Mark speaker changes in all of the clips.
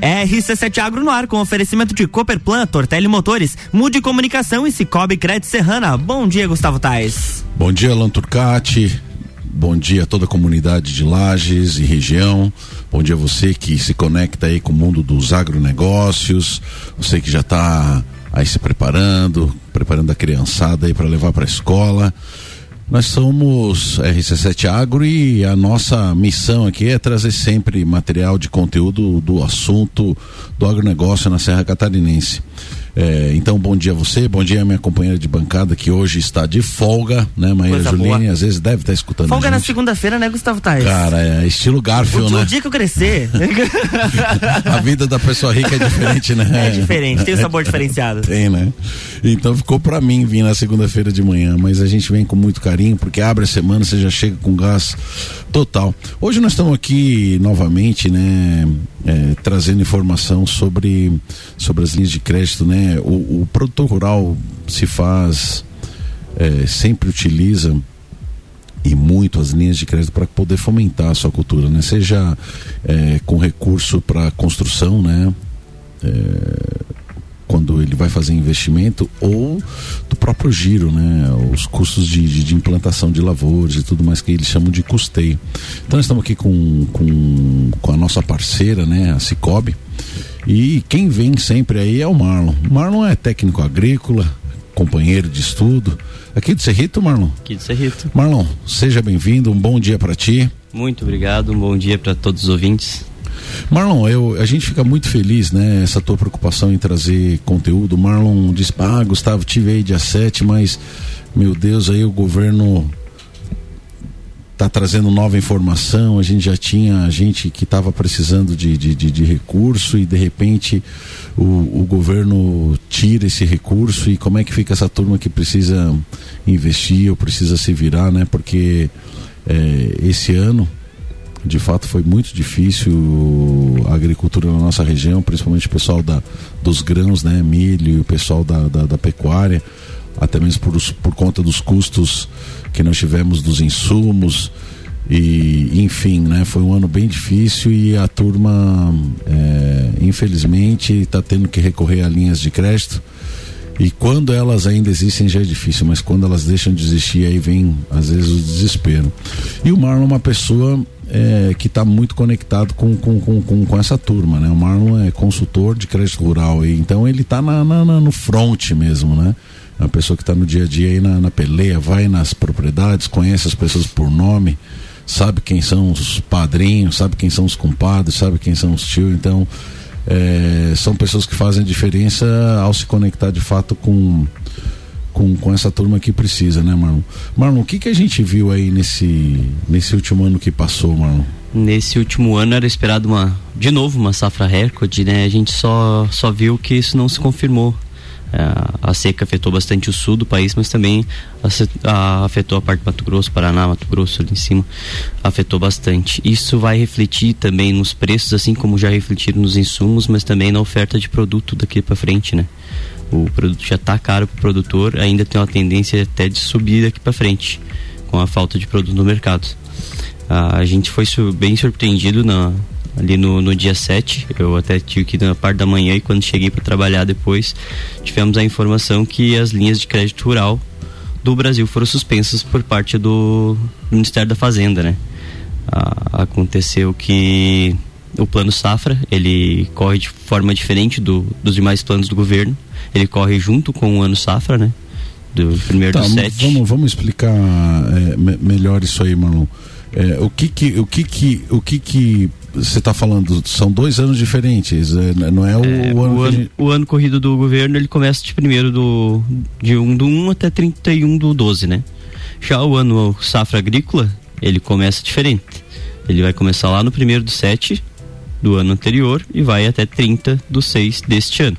Speaker 1: RC7 Agro no ar com oferecimento de Cooperplan, Tortelli Motores, Mude Comunicação e Cicobi Crédito Serrana. Bom dia, Gustavo Tais.
Speaker 2: Bom dia, Alan Turcati. Bom dia a toda a comunidade de Lages e região. Bom dia a você que se conecta aí com o mundo dos agronegócios. Você que já está aí se preparando, preparando a criançada aí para levar para a escola. Nós somos RC7 Agro e a nossa missão aqui é trazer sempre material de conteúdo do assunto do agronegócio na Serra Catarinense. É, então, bom dia a você, bom dia a minha companheira de bancada que hoje está de folga, né, Maíra Juline? Às vezes deve estar escutando.
Speaker 1: Folga na segunda-feira, né, Gustavo Tais?
Speaker 2: Cara, é estilo Garfield,
Speaker 1: o,
Speaker 2: né?
Speaker 1: O dia que eu crescer.
Speaker 2: a vida da pessoa rica é diferente, né?
Speaker 1: É diferente, tem um sabor diferenciado.
Speaker 2: Tem, né? Então ficou para mim vir na segunda-feira de manhã, mas a gente vem com muito carinho, porque abre a semana, você já chega com gás total. Hoje nós estamos aqui novamente, né? É, trazendo informação sobre, sobre as linhas de crédito, né? O, o produtor rural se faz, é, sempre utiliza e muito as linhas de crédito para poder fomentar a sua cultura, né? Seja é, com recurso para construção, né? É, quando ele vai fazer investimento ou do próprio giro, né? Os custos de, de, de, implantação de lavouras e tudo mais que eles chamam de custeio. Então nós estamos aqui com, com, com a nossa parceira, né? A Cicobi. E quem vem sempre aí é o Marlon. O Marlon é técnico agrícola, companheiro de estudo. Aqui do Cerrito, Marlon?
Speaker 3: Aqui do Cerrito.
Speaker 2: Marlon, seja bem-vindo, um bom dia para ti.
Speaker 3: Muito obrigado, um bom dia para todos os ouvintes.
Speaker 2: Marlon, eu, a gente fica muito feliz, né? Essa tua preocupação em trazer conteúdo. Marlon diz, ah, Gustavo, tive aí dia 7, mas, meu Deus, aí o governo tá trazendo nova informação, a gente já tinha gente que estava precisando de, de, de, de, recurso e de repente o, o governo tira esse recurso e como é que fica essa turma que precisa investir ou precisa se virar, né? Porque é, esse ano de fato foi muito difícil a agricultura na nossa região, principalmente o pessoal da, dos grãos, né, milho o pessoal da, da, da pecuária, até mesmo por, por conta dos custos que nós tivemos dos insumos e enfim, né, foi um ano bem difícil e a turma é, infelizmente está tendo que recorrer a linhas de crédito e quando elas ainda existem já é difícil, mas quando elas deixam de existir aí vem às vezes o desespero. E o Marlon é uma pessoa é, que está muito conectado com, com, com, com, com essa turma, né? O Marlon é consultor de crédito rural, e, então ele está na, na, na, no front mesmo, né? É uma pessoa que está no dia a dia aí na, na peleia, vai nas propriedades, conhece as pessoas por nome, sabe quem são os padrinhos, sabe quem são os compadres, sabe quem são os tios, então é, são pessoas que fazem diferença ao se conectar de fato com, com, com essa turma que precisa, né, Marlon? Marlon, o que, que a gente viu aí nesse, nesse último ano que passou, Marlon?
Speaker 3: Nesse último ano era esperado uma, de novo, uma safra recorde, né? A gente só, só viu que isso não se confirmou. É, a seca afetou bastante o sul do país, mas também afetou a parte do Mato Grosso, Paraná, Mato Grosso ali em cima, afetou bastante. Isso vai refletir também nos preços, assim como já refletiram nos insumos, mas também na oferta de produto daqui para frente, né? O produto já está caro para o produtor, ainda tem uma tendência até de subir daqui para frente, com a falta de produto no mercado. Ah, a gente foi bem surpreendido na, ali no, no dia 7. Eu até tive que ir na parte da manhã e quando cheguei para trabalhar depois, tivemos a informação que as linhas de crédito rural do Brasil foram suspensas por parte do Ministério da Fazenda, né? Ah, aconteceu que o plano safra ele corre de forma diferente do, dos demais planos do governo ele corre junto com o ano safra, né? Do primeiro tá, do sete.
Speaker 2: Vamos, vamos explicar é, me, melhor isso aí, Marlon. É, o que que o que que o que que você está falando são dois anos diferentes é, não é o,
Speaker 3: é,
Speaker 2: o, ano,
Speaker 3: o, ano, gente... o ano corrido do governo ele começa de primeiro do de 1 um do 1 até 31 do 12 né já o ano safra agrícola ele começa diferente ele vai começar lá no primeiro do 7 do ano anterior e vai até 30 do 6 deste ano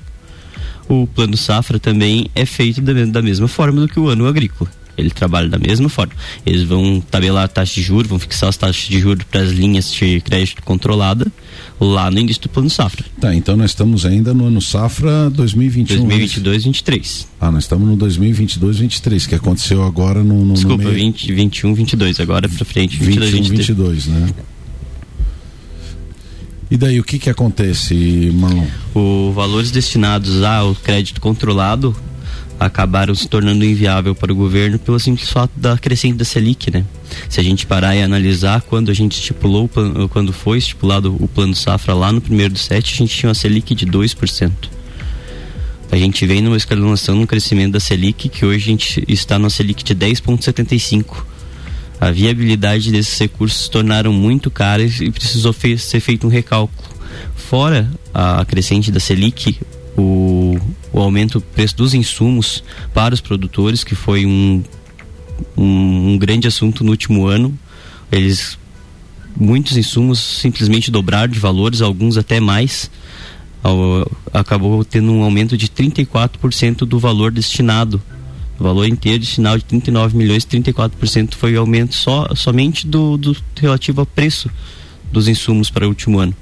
Speaker 3: o plano safra também é feito da, da mesma forma do que o ano agrícola. Ele trabalha da mesma forma. Eles vão tabelar a taxa de juros, vão fixar as taxas de juros para as linhas de crédito controlada lá no início do plano safra.
Speaker 2: Tá, então nós estamos ainda no ano safra 2021.
Speaker 3: 2022, 23.
Speaker 2: Ah, nós estamos no 2022, 23, que aconteceu agora no, no
Speaker 3: Desculpa,
Speaker 2: no
Speaker 3: meio... 20, 21, 22, agora para frente
Speaker 2: 22, 21, 22, 22 né? E daí o que que acontece, Marlon?
Speaker 3: Os valores destinados ao crédito controlado acabaram se tornando inviável para o governo pelo simples fato da crescente da Selic, né? Se a gente parar e analisar quando a gente estipulou, quando foi estipulado o plano safra lá no primeiro do sete, a gente tinha uma Selic de 2%. A gente vem numa escalonação no crescimento da Selic, que hoje a gente está na Selic de 10,75. A viabilidade desses recursos se tornaram muito caros e precisou fe ser feito um recálculo. Fora a crescente da Selic, o, o aumento do preço dos insumos para os produtores, que foi um, um, um grande assunto no último ano. Eles muitos insumos simplesmente dobraram de valores, alguns até mais. Acabou tendo um aumento de 34% do valor destinado. Valor inteiro destinado de 39 milhões, 34% foi o aumento só, somente do, do relativo ao preço dos insumos para o último ano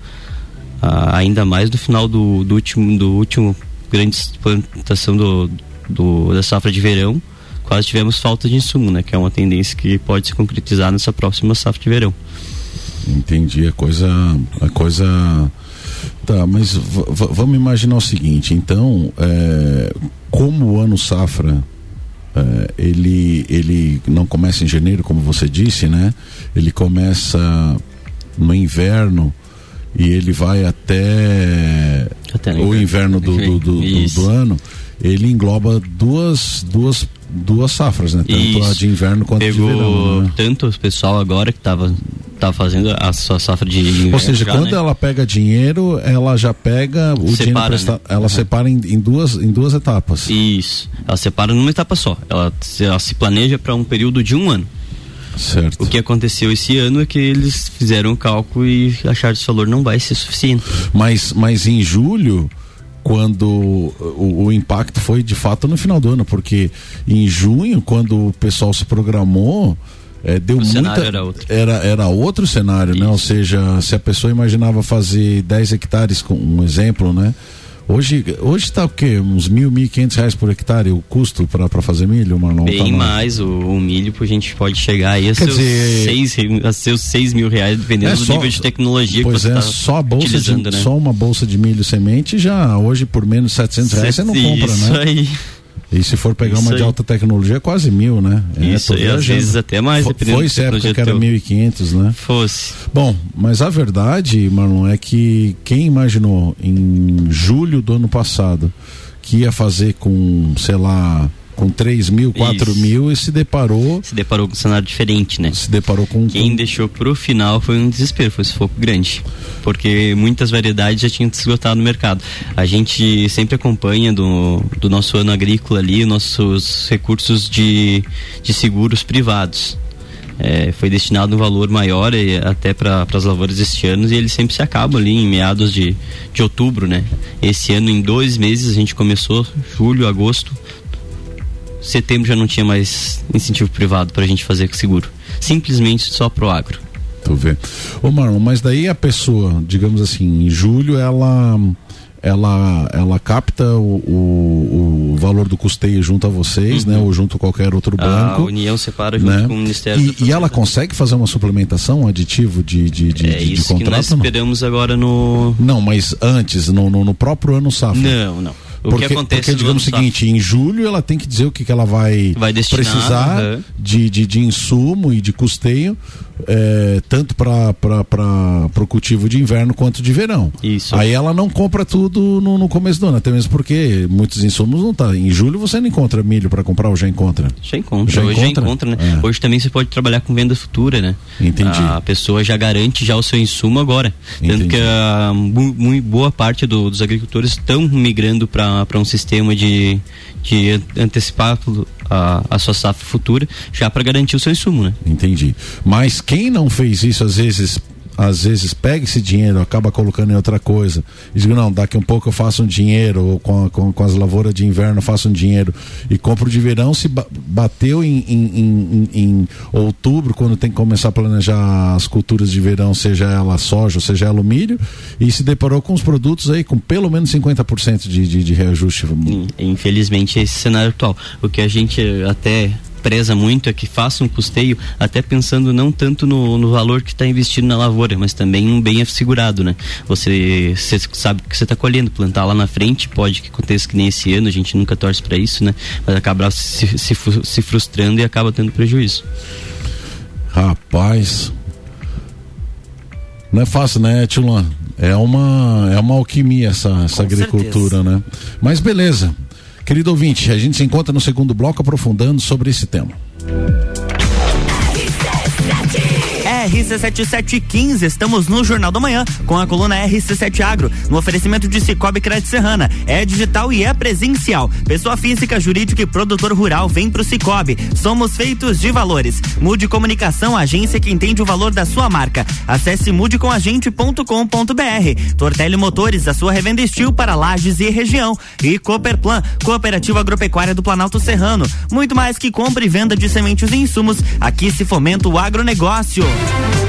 Speaker 3: ah, ainda mais no final do, do, último, do último grande plantação do, do, da safra de verão, quase tivemos falta de insumo, né? Que é uma tendência que pode se concretizar nessa próxima safra de verão.
Speaker 2: Entendi, a coisa, a coisa Tá, mas vamos imaginar o seguinte, então, é, como o ano safra é, ele, ele não começa em janeiro, como você disse, né? Ele começa no inverno e ele vai até, até o inverno do, do, do, do, ano, ele engloba duas, duas, duas safras, né? Tanto Isso. a de inverno quanto
Speaker 3: Pegou
Speaker 2: de verão.
Speaker 3: Né? Tanto o pessoal agora que estava tá fazendo a sua safra de.
Speaker 2: Ou seja, já, quando né? ela pega dinheiro, ela já pega o separa, dinheiro presta... né? ela uhum. separa em, em, duas, em duas etapas.
Speaker 3: Isso. Ela separa numa etapa só. Ela, ela se planeja para um período de um ano.
Speaker 2: Certo.
Speaker 3: O que aconteceu esse ano é que eles fizeram o um cálculo e acharam que esse valor não vai ser suficiente.
Speaker 2: Mas, mas em julho, quando o, o, impacto foi de fato no final do ano, porque em junho, quando o pessoal se programou, é, deu o muita, era outro. Era, era outro cenário, Isso. né? Ou seja, se a pessoa imaginava fazer 10 hectares, com um exemplo, né? Hoje hoje está o quê? Uns mil, mil e quinhentos reais por hectare o custo para fazer milho, Marlon?
Speaker 3: Bem tá mais, o, o, milho a gente pode chegar aí a seus, dizer... seis, a seus seis mil reais, dependendo é do nível de tecnologia
Speaker 2: pois
Speaker 3: que você
Speaker 2: é, tá só a bolsa de, né? Só uma bolsa de milho semente já hoje por menos de 700 reais você não compra, né?
Speaker 3: Isso aí.
Speaker 2: E se for pegar Isso uma aí. de alta tecnologia, quase mil, né?
Speaker 3: É, Isso, e às vezes até mais,
Speaker 2: dependendo Foi época que era 1.500, né?
Speaker 3: Fosse.
Speaker 2: Bom, mas a verdade, Marlon, é que quem imaginou em julho do ano passado que ia fazer com, sei lá, com 3 mil, 4 Isso. mil e se deparou.
Speaker 3: Se deparou com um cenário diferente, né?
Speaker 2: Se deparou com.
Speaker 3: Quem
Speaker 2: com...
Speaker 3: deixou pro final foi um desespero, foi um sufoco grande. Porque muitas variedades já tinham se esgotado no mercado. A gente sempre acompanha do, do nosso ano agrícola ali, nossos recursos de, de seguros privados. É, foi destinado um valor maior até para as lavouras este ano e ele sempre se acaba ali em meados de, de outubro, né? Esse ano, em dois meses, a gente começou, julho, agosto, setembro já não tinha mais incentivo privado para a gente fazer com seguro. Simplesmente só pro agro.
Speaker 2: Tu vê. Ô Marlon, mas daí a pessoa, digamos assim, em julho ela ela ela capta o, o, o valor do custeio junto a vocês, né, uhum. né? Ou junto a qualquer outro banco.
Speaker 3: A União separa junto né? com o Ministério
Speaker 2: E, e ela consegue fazer uma suplementação, um aditivo de, de, de,
Speaker 3: é
Speaker 2: de,
Speaker 3: isso
Speaker 2: de contrato? Que
Speaker 3: nós esperamos agora no.
Speaker 2: Não, mas antes, no, no, no próprio ano safra.
Speaker 3: Não, não.
Speaker 2: O porque, que acontece porque digamos o seguinte, em julho ela tem que dizer o que, que ela vai,
Speaker 3: vai destinar,
Speaker 2: precisar uhum. de, de, de insumo e de custeio é, tanto para o cultivo de inverno quanto de verão.
Speaker 3: Isso.
Speaker 2: Aí ela não compra tudo no, no começo do ano, até mesmo porque muitos insumos não tá. Em julho você não encontra milho para comprar ou já encontra?
Speaker 3: Já encontra. Já Hoje encontra? já encontra, né? É. Hoje também você pode trabalhar com venda futura, né?
Speaker 2: Entendi.
Speaker 3: A pessoa já garante já o seu insumo agora. Entendi. Tanto que a, muito boa parte do, dos agricultores estão migrando para um sistema de, de antecipar a, a sua safra futura já para garantir o seu insumo, né?
Speaker 2: Entendi. Mas quem não fez isso às vezes às vezes pega esse dinheiro, acaba colocando em outra coisa. E digo, não, daqui um pouco eu faço um dinheiro, ou com, com, com as lavouras de inverno eu faço um dinheiro. E compro de verão, se bateu em, em, em, em, outubro, quando tem que começar a planejar as culturas de verão, seja ela soja, seja ela milho, e se deparou com os produtos aí com pelo menos 50% de, de, de reajuste.
Speaker 3: Infelizmente, esse cenário atual. O que a gente até preza muito é que faça um custeio, até pensando não tanto no, no valor que está investido na lavoura, mas também um bem assegurado, né? Você, você sabe que você está colhendo, plantar lá na frente, pode que aconteça que nem esse ano, a gente nunca torce para isso, né? Mas acaba se, se, se frustrando e acaba tendo prejuízo.
Speaker 2: Rapaz, não é fácil, né, Tilan? É uma, é uma alquimia essa, essa agricultura, certeza. né? Mas beleza. Querido ouvinte, a gente se encontra no segundo bloco aprofundando sobre esse tema.
Speaker 1: RC7715. Estamos no Jornal da Manhã com a coluna RC7 Agro, no oferecimento de Cicobi Crédito Serrana. É digital e é presencial. Pessoa física, jurídica e produtor rural vem pro Cicobi. Somos feitos de valores. Mude Comunicação, agência que entende o valor da sua marca. Acesse mudecomagente.com.br. Tortelli Motores, a sua revenda estil para lajes e região. E Cooperplan, Cooperativa Agropecuária do Planalto Serrano. Muito mais que compra e venda de sementes e insumos. Aqui se fomenta o agronegócio. жить.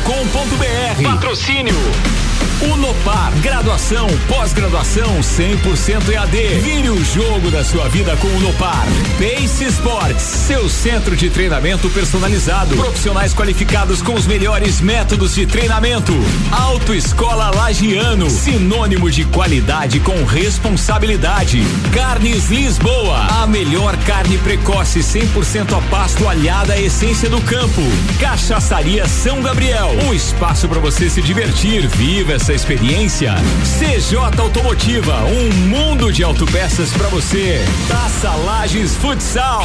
Speaker 4: rc7.com.br. Patrocínio Unopar, graduação, pós-graduação 100% EAD. Vire o jogo da sua vida com Unopar. Pace Sports, seu centro de treinamento personalizado. Profissionais qualificados com os melhores métodos de treinamento. Autoescola Lagiano, sinônimo de qualidade com responsabilidade. Carnes Lisboa, a melhor carne precoce 100% a pasto alhada à essência do campo. Cachaçaria São Gabriel, um espaço para você se divertir. Viva essa experiência? CJ Automotiva, um mundo de autopeças para você. Taça Lages Futsal.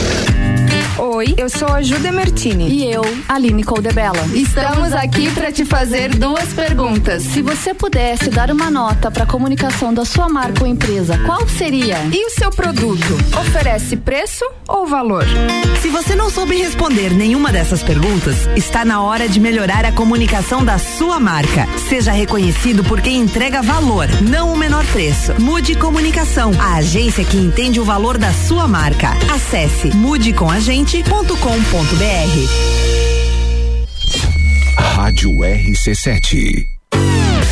Speaker 5: Oi, eu sou a Julia Mertini.
Speaker 6: E eu, Aline Coldebella.
Speaker 5: Estamos aqui para te fazer duas perguntas.
Speaker 6: Se você pudesse dar uma nota para a comunicação da sua marca ou empresa, qual seria?
Speaker 5: E o seu produto? Oferece preço ou valor?
Speaker 7: Se você não soube responder nenhuma dessas perguntas, está na hora de melhorar a comunicação da sua marca. Seja reconhecido por quem entrega valor, não o menor preço. Mude Comunicação, a agência que entende o valor da sua marca. Acesse mudecomagente rc7.com.br.
Speaker 8: Rádio RC7.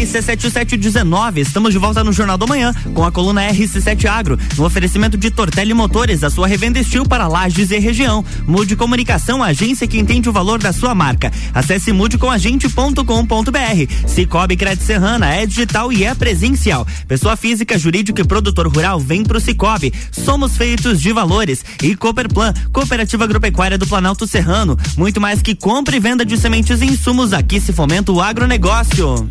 Speaker 1: RC7719. Estamos de volta no Jornal do Manhã com a coluna RC7 Agro, no oferecimento de Tortelli Motores, a sua revenda estil para lajes e região. Mude Comunicação, agência que entende o valor da sua marca. Acesse mudecomagente.com.br. Cicobi Crédito Serrana é digital e é presencial. Pessoa física, jurídica e produtor rural vem pro Cicobi. Somos feitos de valores. E Cooperplan, Cooperativa Agropecuária do Planalto Serrano. Muito mais que compra e venda de sementes e insumos, aqui se fomenta o agronegócio.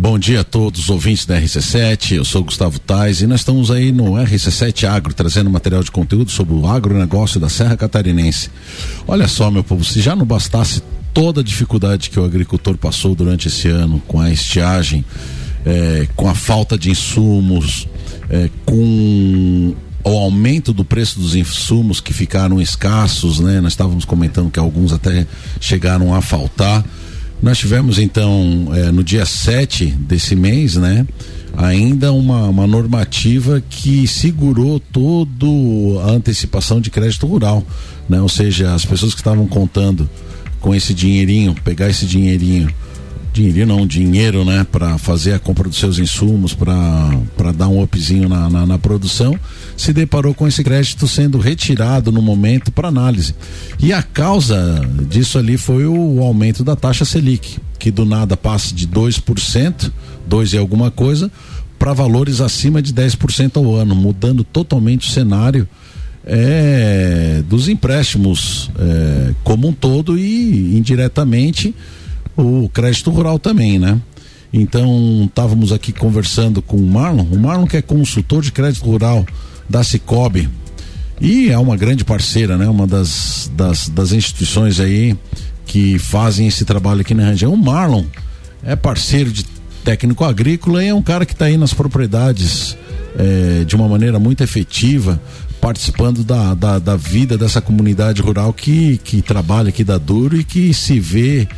Speaker 2: Bom dia a todos os ouvintes da RC7, eu sou Gustavo Tais e nós estamos aí no RC7 Agro, trazendo material de conteúdo sobre o agronegócio da Serra Catarinense. Olha só, meu povo, se já não bastasse toda a dificuldade que o agricultor passou durante esse ano com a estiagem, é, com a falta de insumos, é, com o aumento do preço dos insumos que ficaram escassos, né? Nós estávamos comentando que alguns até chegaram a faltar. Nós tivemos então é, no dia 7 desse mês, né? Ainda uma, uma normativa que segurou toda a antecipação de crédito rural, né? Ou seja, as pessoas que estavam contando com esse dinheirinho, pegar esse dinheirinho dinheirinho não, dinheiro, né, para fazer a compra dos seus insumos, para dar um upzinho na, na, na, produção, se deparou com esse crédito sendo retirado no momento para análise. E a causa disso ali foi o aumento da taxa Selic, que do nada passa de 2%, 2 e alguma coisa, para valores acima de 10% ao ano, mudando totalmente o cenário é, dos empréstimos é, como um todo e indiretamente o crédito rural também, né? Então, estávamos aqui conversando com o Marlon, o Marlon que é consultor de crédito rural da Cicobi e é uma grande parceira, né? Uma das, das, das instituições aí que fazem esse trabalho aqui na região. O Marlon é parceiro de técnico agrícola e é um cara que está aí nas propriedades é, de uma maneira muito efetiva, participando da, da, da, vida dessa comunidade rural que, que trabalha aqui da Duro e que se vê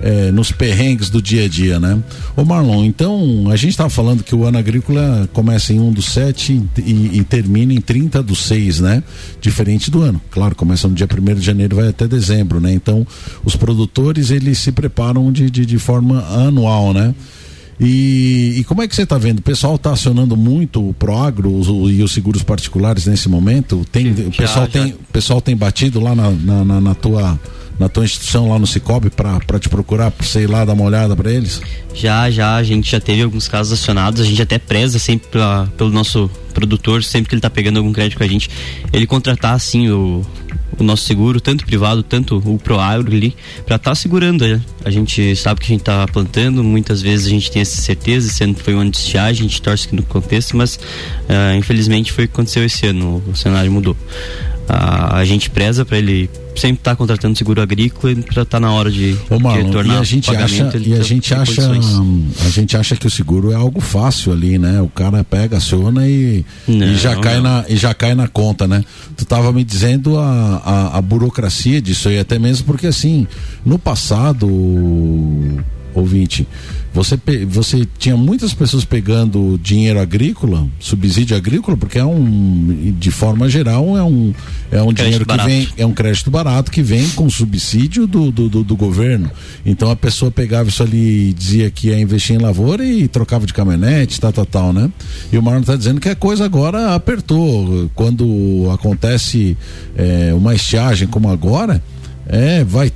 Speaker 2: é, nos perrengues do dia a dia, né? Ô Marlon, então a gente estava falando que o ano agrícola começa em 1 do 7 e, e, termina em 30 do 6, né? Diferente do ano. Claro, começa no dia 1 de janeiro vai até dezembro, né? Então os produtores eles se preparam de, de, de forma anual, né? E, e, como é que você está vendo? O pessoal está acionando muito o Proagro os, e os seguros particulares nesse momento? Tem, já, o pessoal já. tem, pessoal tem batido lá na, na, na tua na tua instituição lá no Cicobi para te procurar, você ir lá dar uma olhada para eles?
Speaker 3: Já, já, a gente já teve alguns casos acionados, a gente até preza sempre pra, pelo nosso produtor, sempre que ele está pegando algum crédito com a gente, ele contratar assim o, o nosso seguro, tanto privado, tanto o Proagro ali, para estar tá segurando. Né? A gente sabe que a gente está plantando, muitas vezes a gente tem essa certeza, sendo que foi um ano de a gente torce que no contexto, mas uh, infelizmente foi o que aconteceu esse ano, o cenário mudou. Uh, a gente preza para ele sempre estar tá contratando seguro agrícola para estar tá na hora de,
Speaker 2: Ô, Marlon, de retornar e a gente acha e a gente acha a gente acha que o seguro é algo fácil ali né? O cara pega aciona e, não, e já cai na e já cai na conta né? Tu estava me dizendo a, a, a burocracia disso aí até mesmo porque assim no passado ouvinte você, você tinha muitas pessoas pegando dinheiro agrícola, subsídio agrícola, porque é um, de forma geral, é um, é um dinheiro que barato. vem, é um crédito barato que vem com subsídio do, do, do, do, governo. Então a pessoa pegava isso ali e dizia que ia investir em lavoura e trocava de caminhonete, tal, tal, tal, né? E o Marlon está dizendo que a coisa agora apertou. Quando acontece é, uma estiagem como agora, é, vai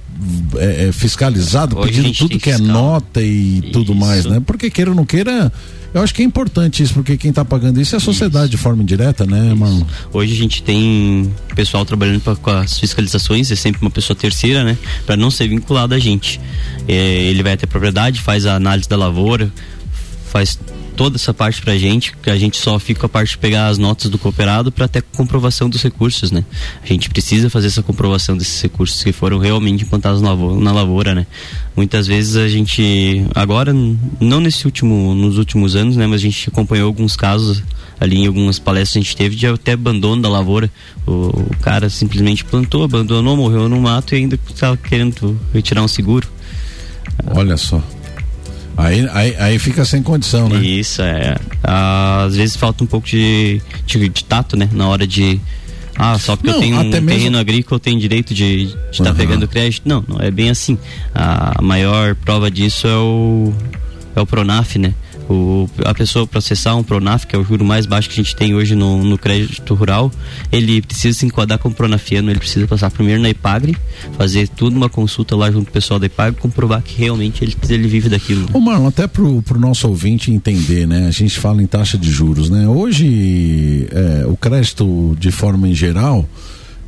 Speaker 2: é, é fiscalizado, Hoje pedindo tudo que é nota e isso. tudo mais, né? Porque queira ou não queira, eu acho que é importante isso, porque quem está pagando isso é a sociedade isso. de forma indireta, né, mano?
Speaker 3: Hoje a gente tem pessoal trabalhando pra, com as fiscalizações, é sempre uma pessoa terceira, né? Para não ser vinculado a gente. É, ele vai até propriedade, faz a análise da lavoura, faz toda essa parte pra gente, que a gente só fica a parte de pegar as notas do cooperado para ter comprovação dos recursos, né? A gente precisa fazer essa comprovação desses recursos que foram realmente implantados na lavoura, na lavoura, né? Muitas vezes a gente, agora, não nesse último, nos últimos anos, né? Mas a gente acompanhou alguns casos ali em algumas palestras a gente teve de até abandono da lavoura. O, o cara simplesmente plantou, abandonou, morreu no mato e ainda estava querendo retirar um seguro.
Speaker 2: Olha só. Aí, aí, aí fica sem condição, né?
Speaker 3: Isso, é. Às vezes falta um pouco de, de, de tato, né? Na hora de. Ah, só porque não, eu tenho um mesmo... terreno agrícola eu tenho direito de estar uhum. tá pegando crédito. Não, não é bem assim. A maior prova disso é o, é o Pronaf, né? O, a pessoa processar um Pronaf, que é o juro mais baixo que a gente tem hoje no, no crédito rural, ele precisa se enquadrar como pronafiano, ele precisa passar primeiro na IPAGRE, fazer tudo uma consulta lá junto com o pessoal da IPAGRE, comprovar que realmente ele, ele vive daquilo.
Speaker 2: Ô Marlon, até pro, pro nosso ouvinte entender, né? A gente fala em taxa de juros, né? Hoje, é, o crédito de forma em geral,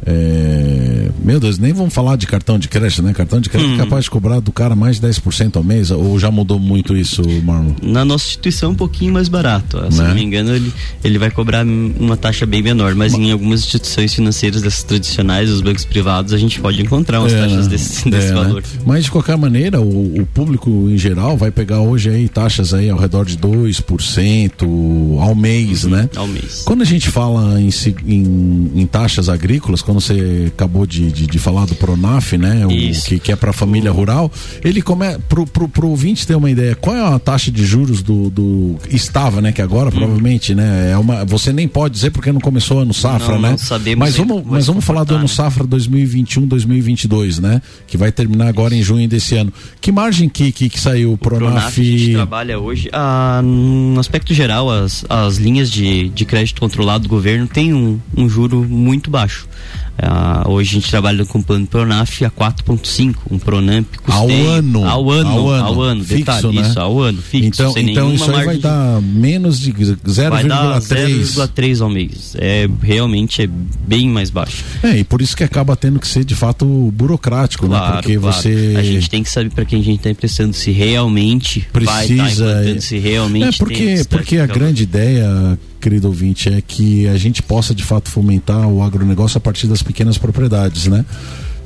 Speaker 2: é, meu Deus, nem vamos falar de cartão de crédito, né? Cartão de crédito hum. é capaz de cobrar do cara mais de 10% ao mês, ou já mudou muito isso, Marlon?
Speaker 3: Na nossa instituição um pouquinho mais barato. Se né? não me engano, ele, ele vai cobrar uma taxa bem menor, mas, mas em algumas instituições financeiras dessas tradicionais, os bancos privados, a gente pode encontrar umas é, taxas desse, desse é, valor. Né?
Speaker 2: Mas de qualquer maneira, o, o, público em geral vai pegar hoje aí taxas aí ao redor de 2% ao mês, uhum, né?
Speaker 3: Ao mês.
Speaker 2: Quando a gente fala em, em, em taxas agrícolas, quando você acabou de, de, de falar do Pronaf, né? O, que, que é para a família rural, ele come pro, pro, pro ouvinte ter uma ideia, qual é a taxa de juros do, do estava, né? Que agora hum. provavelmente, né? É uma, você nem pode dizer porque não começou ano safra,
Speaker 3: não,
Speaker 2: né?
Speaker 3: Não sabemos
Speaker 2: mas vamos, mas vamos falar do ano né? safra 2021, 2022, né? Que vai terminar agora em junho desse ano. Que margem que que, que saiu o Pronaf? Pronaf
Speaker 3: a gente trabalha hoje, ah, no aspecto geral, as, as linhas de, de crédito controlado do governo têm um, um juro muito baixo. Uh, hoje a gente trabalha com o plano Pronaf a 4.5, um Pronamp
Speaker 2: custeio. Ao ano.
Speaker 3: Ao ano, ao ano, ao ano
Speaker 2: fixo,
Speaker 3: detalhe,
Speaker 2: né?
Speaker 3: isso, ao ano, fixo.
Speaker 2: Então, então isso aí vai dar menos de 0,3
Speaker 3: ao mês. É, realmente é bem mais baixo.
Speaker 2: É, e por isso que acaba tendo que ser de fato burocrático,
Speaker 3: claro,
Speaker 2: né? Porque
Speaker 3: claro.
Speaker 2: você...
Speaker 3: A gente tem que saber para quem a gente está emprestando se realmente
Speaker 2: precisa,
Speaker 3: vai tá se realmente
Speaker 2: é porque, porque a grande ideia querido ouvinte, é que a gente possa de fato fomentar o agronegócio a partir das pequenas propriedades, né?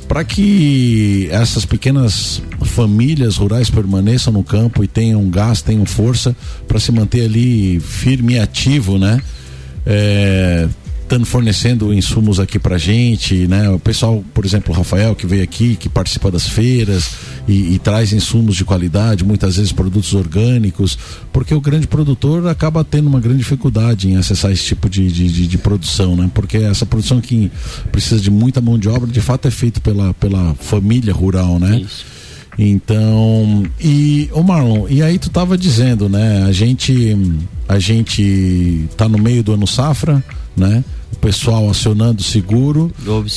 Speaker 2: Para que essas pequenas famílias rurais permaneçam no campo e tenham gás, tenham força para se manter ali firme e ativo, né? É, estando fornecendo insumos aqui pra gente, né? O pessoal, por exemplo, o Rafael que veio aqui, que participa das feiras e, e, traz insumos de qualidade, muitas vezes produtos orgânicos, porque o grande produtor acaba tendo uma grande dificuldade em acessar esse tipo de, de, de, de produção, né? Porque essa produção que precisa de muita mão de obra, de fato é feita pela, pela família rural, né? Isso. Então, e o Marlon, e aí tu tava dizendo, né? A gente a gente tá no meio do ano safra, né? o pessoal acionando o seguro.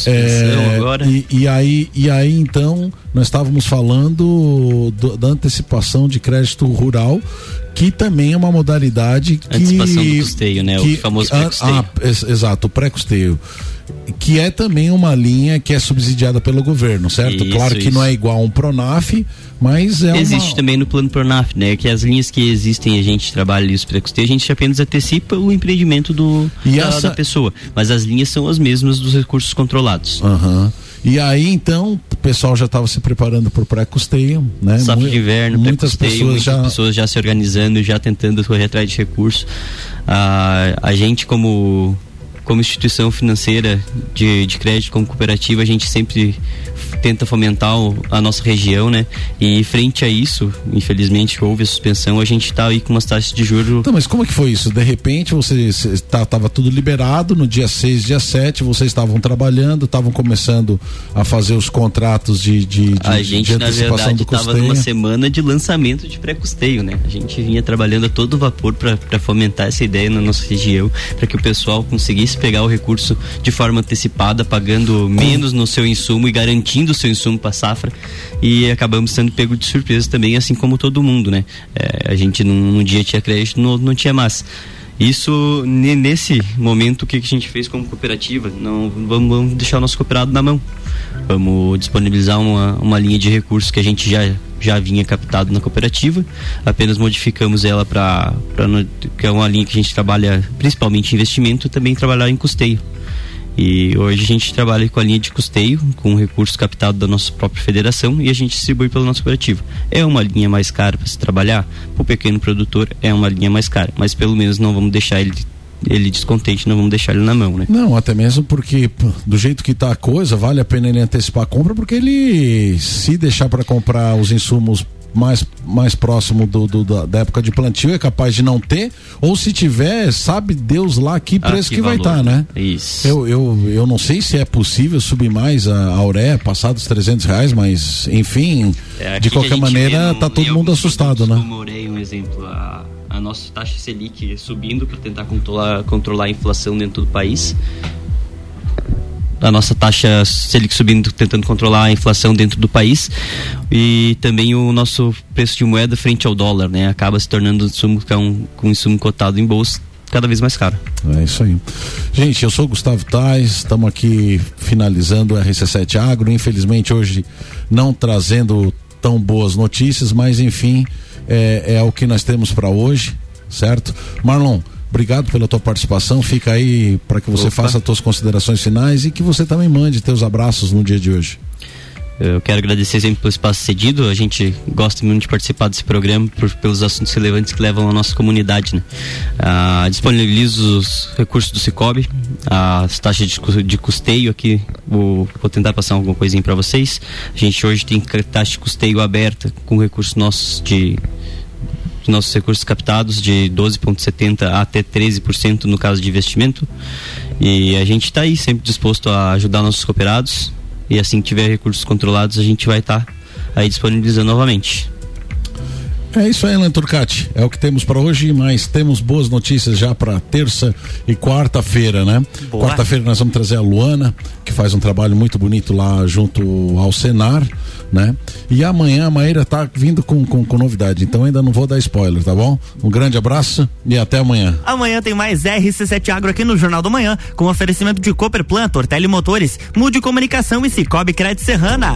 Speaker 3: É, agora.
Speaker 2: E, e, aí, e aí então nós estávamos falando do, da antecipação de crédito rural, que também é uma modalidade que.
Speaker 3: Antecipação do custeio, né? Que, o famoso pré-custeio. Ah,
Speaker 2: ah, exato, o pré-custeio que é também uma linha que é subsidiada pelo governo, certo? Isso, claro que isso. não é igual a um Pronaf, mas é
Speaker 3: Existe
Speaker 2: uma...
Speaker 3: também no plano Pronaf, né? Que as linhas que existem, a gente trabalha ali os pré-custeio, a gente apenas antecipa o empreendimento do, da, essa... da, pessoa. Mas as linhas são as mesmas dos recursos controlados.
Speaker 2: Uhum. E aí então o pessoal já estava se preparando para o pré-custeio, né?
Speaker 3: Safra de inverno, muitas pessoas muitas já pessoas já se organizando, já tentando correr atrás de recursos. Ah, a gente como como instituição financeira de, de crédito, como cooperativa, a gente sempre tenta fomentar a nossa região, né? E frente a isso, infelizmente houve a suspensão, a gente está aí com umas taxas de juros.
Speaker 2: Então, mas como é que foi isso? De repente você estava tá, tudo liberado, no dia 6, dia 7, vocês estavam trabalhando, estavam começando a fazer os contratos de, de, de
Speaker 3: A gente, de na verdade, estava numa semana de lançamento de pré-custeio, né? A gente vinha trabalhando a todo vapor para fomentar essa ideia na nossa região, para que o pessoal conseguisse pegar o recurso de forma antecipada, pagando menos no seu insumo e garantindo do seu insumo para safra e acabamos sendo pego de surpresa também, assim como todo mundo, né? É, a gente num, num, dia tinha crédito, no, não tinha mais. Isso, nesse momento, o que a gente fez como cooperativa? Não vamos deixar o nosso cooperado na mão. Vamos disponibilizar uma, uma linha de recursos que a gente já, já vinha captado na cooperativa. Apenas modificamos ela para que é uma linha que a gente trabalha principalmente em investimento e também trabalhar em custeio. E hoje a gente trabalha com a linha de custeio, com recursos captados da nossa própria federação e a gente distribui pelo nosso cooperativo. É uma linha mais cara para se trabalhar? Para o pequeno produtor é uma linha mais cara, mas pelo menos não vamos deixar ele ele descontente, não vamos deixar ele na mão, né?
Speaker 2: Não, até mesmo porque do jeito que está a coisa, vale a pena ele antecipar a compra, porque ele se deixar para comprar os insumos mais, mais próximo do, do da, da, época de plantio é capaz de não ter, ou se tiver, sabe Deus lá que ah, preço ah, que, que vai estar, tá, né?
Speaker 3: Isso.
Speaker 2: Eu, eu, eu não sei se é possível subir mais a, a Auré, passar dos 300 reais, mas enfim, é, de qualquer maneira, tá todo mundo assustado, né?
Speaker 3: Como um exemplo, a, a nossa taxa Selic subindo para tentar controlar, controlar a inflação dentro do país. A nossa taxa Selic subindo, tentando controlar a inflação dentro do país. E também o nosso preço de moeda frente ao dólar, né? Acaba se tornando um insumo, um, um insumo cotado em bolsa cada vez mais caro.
Speaker 2: É isso aí. Gente, eu sou Gustavo Tais, estamos aqui finalizando o RC7 Agro. Infelizmente hoje não trazendo tão boas notícias, mas enfim, é, é o que nós temos para hoje, certo? Marlon, obrigado pela tua participação. Fica aí para que você Opa. faça as tuas considerações finais e que você também mande teus abraços no dia de hoje.
Speaker 3: Eu quero agradecer sempre pelo espaço cedido. A gente gosta muito de participar desse programa por, pelos assuntos relevantes que levam a nossa comunidade. Né? Ah, disponibilizo os recursos do Cicobi, as taxas de, de custeio aqui. Vou, vou, tentar passar alguma coisinha para vocês. A gente hoje tem taxa de custeio aberta com recursos nossos de nossos recursos captados de 12,70% até 13% no caso de investimento. E a gente está aí sempre disposto a ajudar nossos cooperados e assim que tiver recursos controlados, a gente vai estar tá aí disponibilizando novamente.
Speaker 2: É isso aí, Leandro Turcati. É o que temos para hoje, mas temos boas notícias já para terça e quarta-feira, né? Quarta-feira nós vamos trazer a Luana, que faz um trabalho muito bonito lá junto ao Senar, né? E amanhã a Maíra tá vindo com, com, com, novidade, então ainda não vou dar spoiler, tá bom? Um grande abraço e até amanhã.
Speaker 1: Amanhã tem mais RC7 Agro aqui no Jornal do Manhã, com oferecimento de Cooper Plant, Ortelli Motores, Mude Comunicação e Cicobi Crédito Serrana.